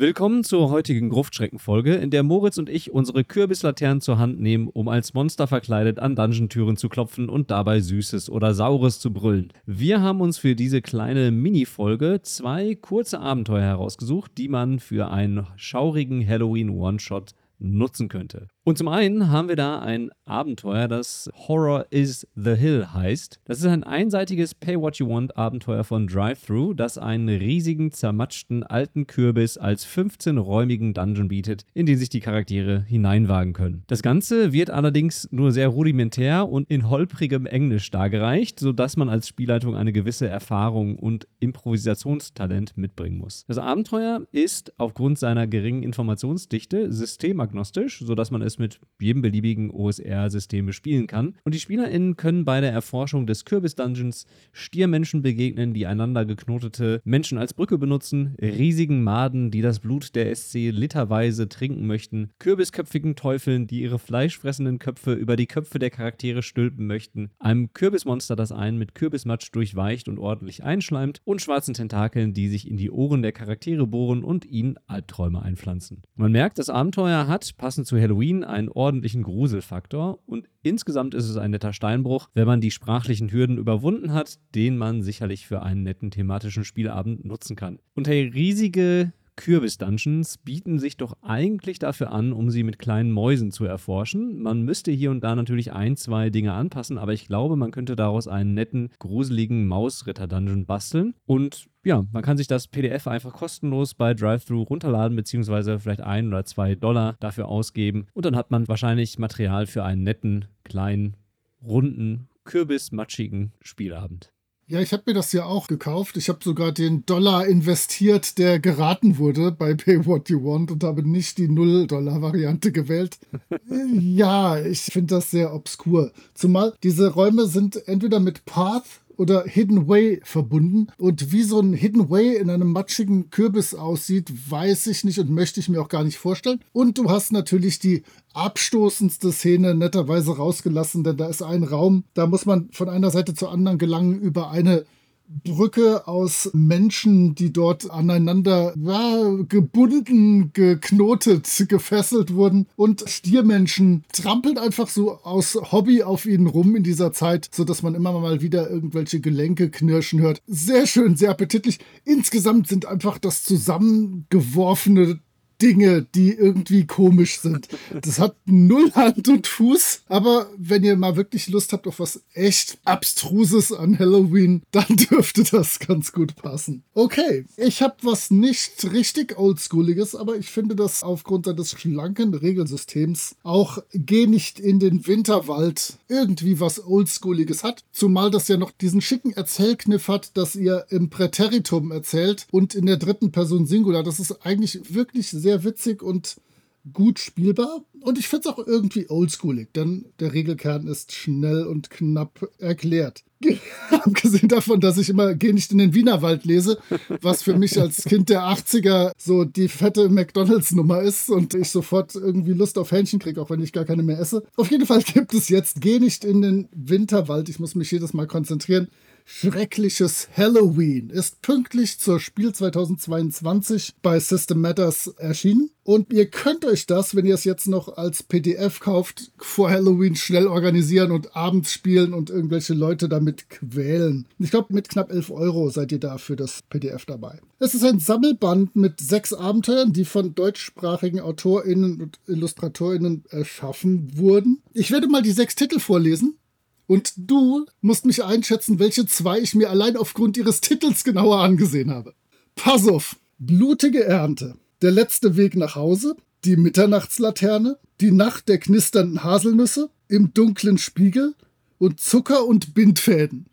Willkommen zur heutigen Gruftschrecken-Folge, in der Moritz und ich unsere Kürbislaternen zur Hand nehmen, um als Monster verkleidet an Dungeon-Türen zu klopfen und dabei Süßes oder Saures zu brüllen. Wir haben uns für diese kleine Mini-Folge zwei kurze Abenteuer herausgesucht, die man für einen schaurigen Halloween-One-Shot nutzen könnte. Und zum einen haben wir da ein Abenteuer, das Horror is the Hill heißt. Das ist ein einseitiges Pay What You Want Abenteuer von Drive-Thru, das einen riesigen, zermatschten alten Kürbis als 15-räumigen Dungeon bietet, in den sich die Charaktere hineinwagen können. Das Ganze wird allerdings nur sehr rudimentär und in holprigem Englisch dargereicht, sodass man als Spielleitung eine gewisse Erfahrung und Improvisationstalent mitbringen muss. Das Abenteuer ist aufgrund seiner geringen Informationsdichte systemagnostisch, sodass man es mit jedem beliebigen OSR-System bespielen kann. Und die SpielerInnen können bei der Erforschung des Kürbis-Dungeons Stiermenschen begegnen, die einander geknotete Menschen als Brücke benutzen, riesigen Maden, die das Blut der SC literweise trinken möchten, kürbisköpfigen Teufeln, die ihre fleischfressenden Köpfe über die Köpfe der Charaktere stülpen möchten, einem Kürbismonster, das einen mit Kürbismatsch durchweicht und ordentlich einschleimt, und schwarzen Tentakeln, die sich in die Ohren der Charaktere bohren und ihnen Albträume einpflanzen. Man merkt, das Abenteuer hat, passend zu Halloween, einen ordentlichen Gruselfaktor und insgesamt ist es ein netter Steinbruch, wenn man die sprachlichen Hürden überwunden hat, den man sicherlich für einen netten thematischen Spielabend nutzen kann. Und hey, riesige Kürbis-Dungeons bieten sich doch eigentlich dafür an, um sie mit kleinen Mäusen zu erforschen. Man müsste hier und da natürlich ein, zwei Dinge anpassen, aber ich glaube, man könnte daraus einen netten, gruseligen Mausritter-Dungeon basteln. Und ja, man kann sich das PDF einfach kostenlos bei DriveThru runterladen, beziehungsweise vielleicht ein oder zwei Dollar dafür ausgeben. Und dann hat man wahrscheinlich Material für einen netten, kleinen, runden, kürbismatschigen Spielabend. Ja, ich habe mir das ja auch gekauft. Ich habe sogar den Dollar investiert, der geraten wurde bei Pay What You Want und habe nicht die Null-Dollar-Variante gewählt. ja, ich finde das sehr obskur. Zumal diese Räume sind entweder mit Path oder Hidden Way verbunden. Und wie so ein Hidden Way in einem matschigen Kürbis aussieht, weiß ich nicht und möchte ich mir auch gar nicht vorstellen. Und du hast natürlich die abstoßendste Szene netterweise rausgelassen, denn da ist ein Raum, da muss man von einer Seite zur anderen gelangen über eine Brücke aus Menschen, die dort aneinander ja, gebunden, geknotet, gefesselt wurden. Und Stiermenschen trampeln einfach so aus Hobby auf ihnen rum in dieser Zeit, sodass man immer mal wieder irgendwelche Gelenke knirschen hört. Sehr schön, sehr appetitlich. Insgesamt sind einfach das zusammengeworfene Dinge, die irgendwie komisch sind. Das hat null Hand und Fuß, aber wenn ihr mal wirklich Lust habt auf was echt Abstruses an Halloween, dann dürfte das ganz gut passen. Okay, ich habe was nicht richtig Oldschooliges, aber ich finde das aufgrund seines schlanken Regelsystems auch Geh nicht in den Winterwald irgendwie was Oldschooliges hat, zumal das ja noch diesen schicken Erzählkniff hat, dass ihr im Präteritum erzählt und in der dritten Person Singular. Das ist eigentlich wirklich sehr sehr witzig und gut spielbar. Und ich finde es auch irgendwie oldschoolig, denn der Regelkern ist schnell und knapp erklärt. Abgesehen davon, dass ich immer Geh nicht in den Wienerwald lese, was für mich als Kind der 80er so die fette McDonalds-Nummer ist und ich sofort irgendwie Lust auf Hähnchen kriege, auch wenn ich gar keine mehr esse. Auf jeden Fall gibt es jetzt Geh nicht in den Winterwald. Ich muss mich jedes Mal konzentrieren. Schreckliches Halloween ist pünktlich zur Spiel 2022 bei System Matters erschienen. Und ihr könnt euch das, wenn ihr es jetzt noch als PDF kauft, vor Halloween schnell organisieren und abends spielen und irgendwelche Leute damit quälen. Ich glaube, mit knapp 11 Euro seid ihr da für das PDF dabei. Es ist ein Sammelband mit sechs Abenteuern, die von deutschsprachigen AutorInnen und IllustratorInnen erschaffen wurden. Ich werde mal die sechs Titel vorlesen und du musst mich einschätzen, welche zwei ich mir allein aufgrund ihres Titels genauer angesehen habe. Pass auf. Blutige Ernte. Der letzte Weg nach Hause. Die Mitternachtslaterne. Die Nacht der knisternden Haselnüsse. Im dunklen Spiegel. Und Zucker und Bindfäden.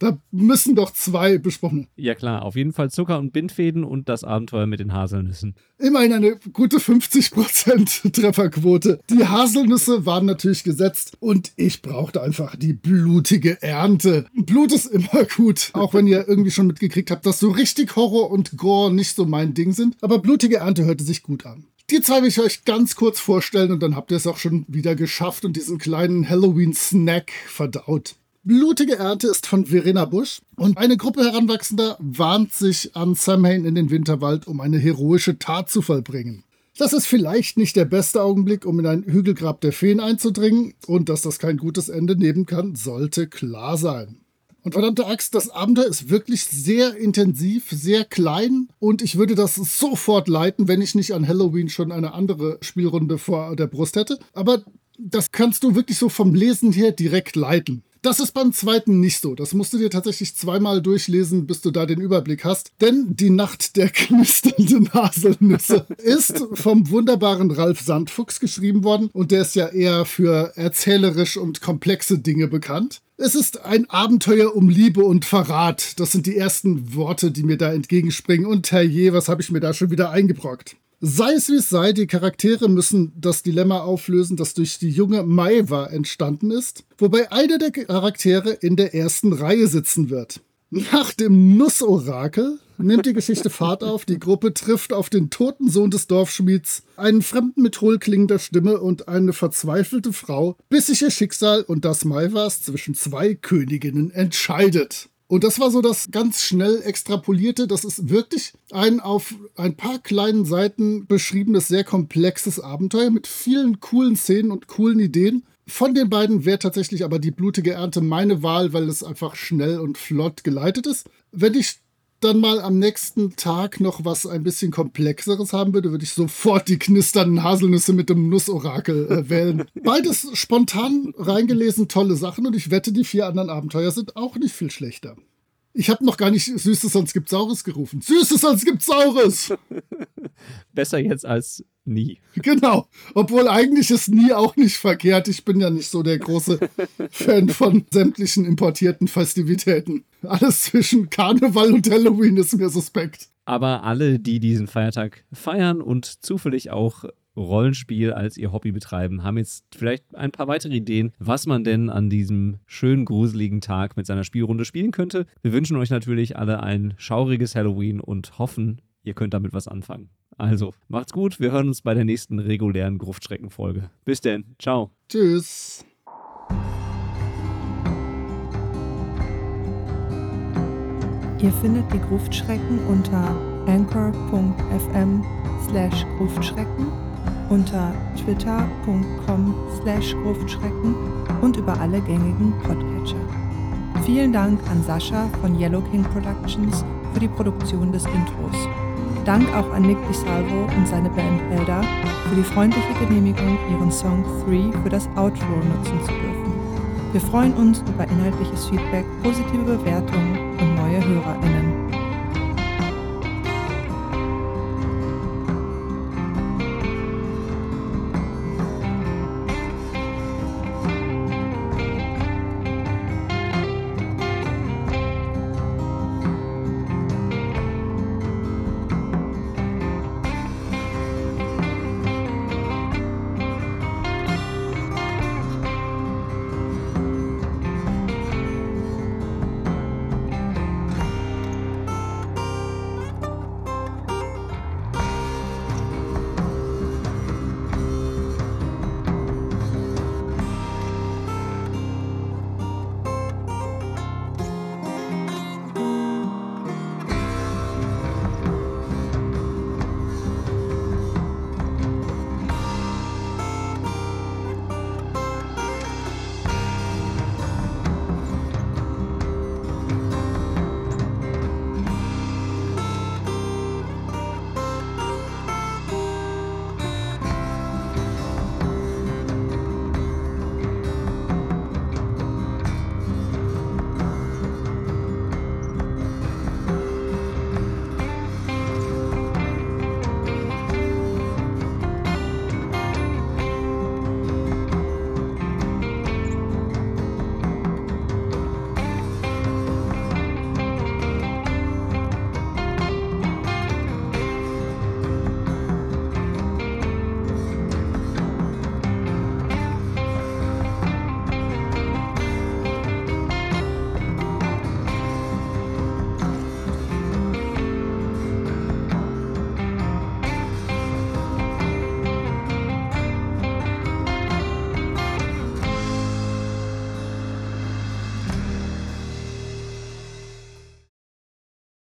Da müssen doch zwei besprochen. Ja klar, auf jeden Fall Zucker und Bindfäden und das Abenteuer mit den Haselnüssen. Immerhin eine gute 50% Trefferquote. Die Haselnüsse waren natürlich gesetzt und ich brauchte einfach die blutige Ernte. Blut ist immer gut, auch wenn ihr irgendwie schon mitgekriegt habt, dass so richtig Horror und Gore nicht so mein Ding sind. Aber blutige Ernte hörte sich gut an. Die zwei will ich euch ganz kurz vorstellen und dann habt ihr es auch schon wieder geschafft und diesen kleinen Halloween-Snack verdaut. Blutige Ernte ist von Verena Busch und eine Gruppe Heranwachsender warnt sich an Samhain in den Winterwald, um eine heroische Tat zu vollbringen. Das ist vielleicht nicht der beste Augenblick, um in ein Hügelgrab der Feen einzudringen und dass das kein gutes Ende nehmen kann, sollte klar sein. Und verdammte Axt, das Abenteuer ist wirklich sehr intensiv, sehr klein und ich würde das sofort leiten, wenn ich nicht an Halloween schon eine andere Spielrunde vor der Brust hätte. Aber das kannst du wirklich so vom Lesen her direkt leiten. Das ist beim zweiten nicht so. Das musst du dir tatsächlich zweimal durchlesen, bis du da den Überblick hast. Denn die Nacht der knisternden Haselnüsse ist vom wunderbaren Ralf Sandfuchs geschrieben worden und der ist ja eher für erzählerisch und komplexe Dinge bekannt. Es ist ein Abenteuer um Liebe und Verrat. Das sind die ersten Worte, die mir da entgegenspringen. Und herrje, was habe ich mir da schon wieder eingebrockt? Sei es wie es sei, die Charaktere müssen das Dilemma auflösen, das durch die junge Maiva entstanden ist, wobei einer der Charaktere in der ersten Reihe sitzen wird. Nach dem Nussorakel nimmt die Geschichte Fahrt auf, die Gruppe trifft auf den toten Sohn des Dorfschmieds, einen Fremden mit hohlklingender Stimme und eine verzweifelte Frau, bis sich ihr Schicksal und das Maivas zwischen zwei Königinnen entscheidet. Und das war so das ganz schnell extrapolierte. Das ist wirklich ein auf ein paar kleinen Seiten beschriebenes, sehr komplexes Abenteuer mit vielen coolen Szenen und coolen Ideen. Von den beiden wäre tatsächlich aber die blutige Ernte meine Wahl, weil es einfach schnell und flott geleitet ist. Wenn ich dann mal am nächsten Tag noch was ein bisschen komplexeres haben würde, würde ich sofort die knisternden Haselnüsse mit dem Nussorakel äh, wählen. Beides spontan reingelesen, tolle Sachen und ich wette, die vier anderen Abenteuer sind auch nicht viel schlechter. Ich habe noch gar nicht Süßes, sonst gibt Saures gerufen. Süßes, sonst gibt Saures! Besser jetzt als nie. Genau. Obwohl eigentlich ist nie auch nicht verkehrt. Ich bin ja nicht so der große Fan von sämtlichen importierten Festivitäten. Alles zwischen Karneval und Halloween ist mir suspekt. Aber alle, die diesen Feiertag feiern und zufällig auch Rollenspiel als ihr Hobby betreiben, haben jetzt vielleicht ein paar weitere Ideen, was man denn an diesem schönen, gruseligen Tag mit seiner Spielrunde spielen könnte. Wir wünschen euch natürlich alle ein schauriges Halloween und hoffen, ihr könnt damit was anfangen. Also, macht's gut, wir hören uns bei der nächsten regulären Gruftstrecken-Folge. Bis denn, ciao. Tschüss. Ihr findet die Gruftschrecken unter anchor.fm slash Gruftschrecken unter twitter.com slash Gruftschrecken und über alle gängigen Podcatcher. Vielen Dank an Sascha von Yellow King Productions für die Produktion des Intros. Dank auch an Nick DiSalvo und seine Band Elda für die freundliche Genehmigung, ihren Song 3 für das Outro nutzen zu dürfen. Wir freuen uns über inhaltliches Feedback, positive Bewertungen und neue HörerInnen.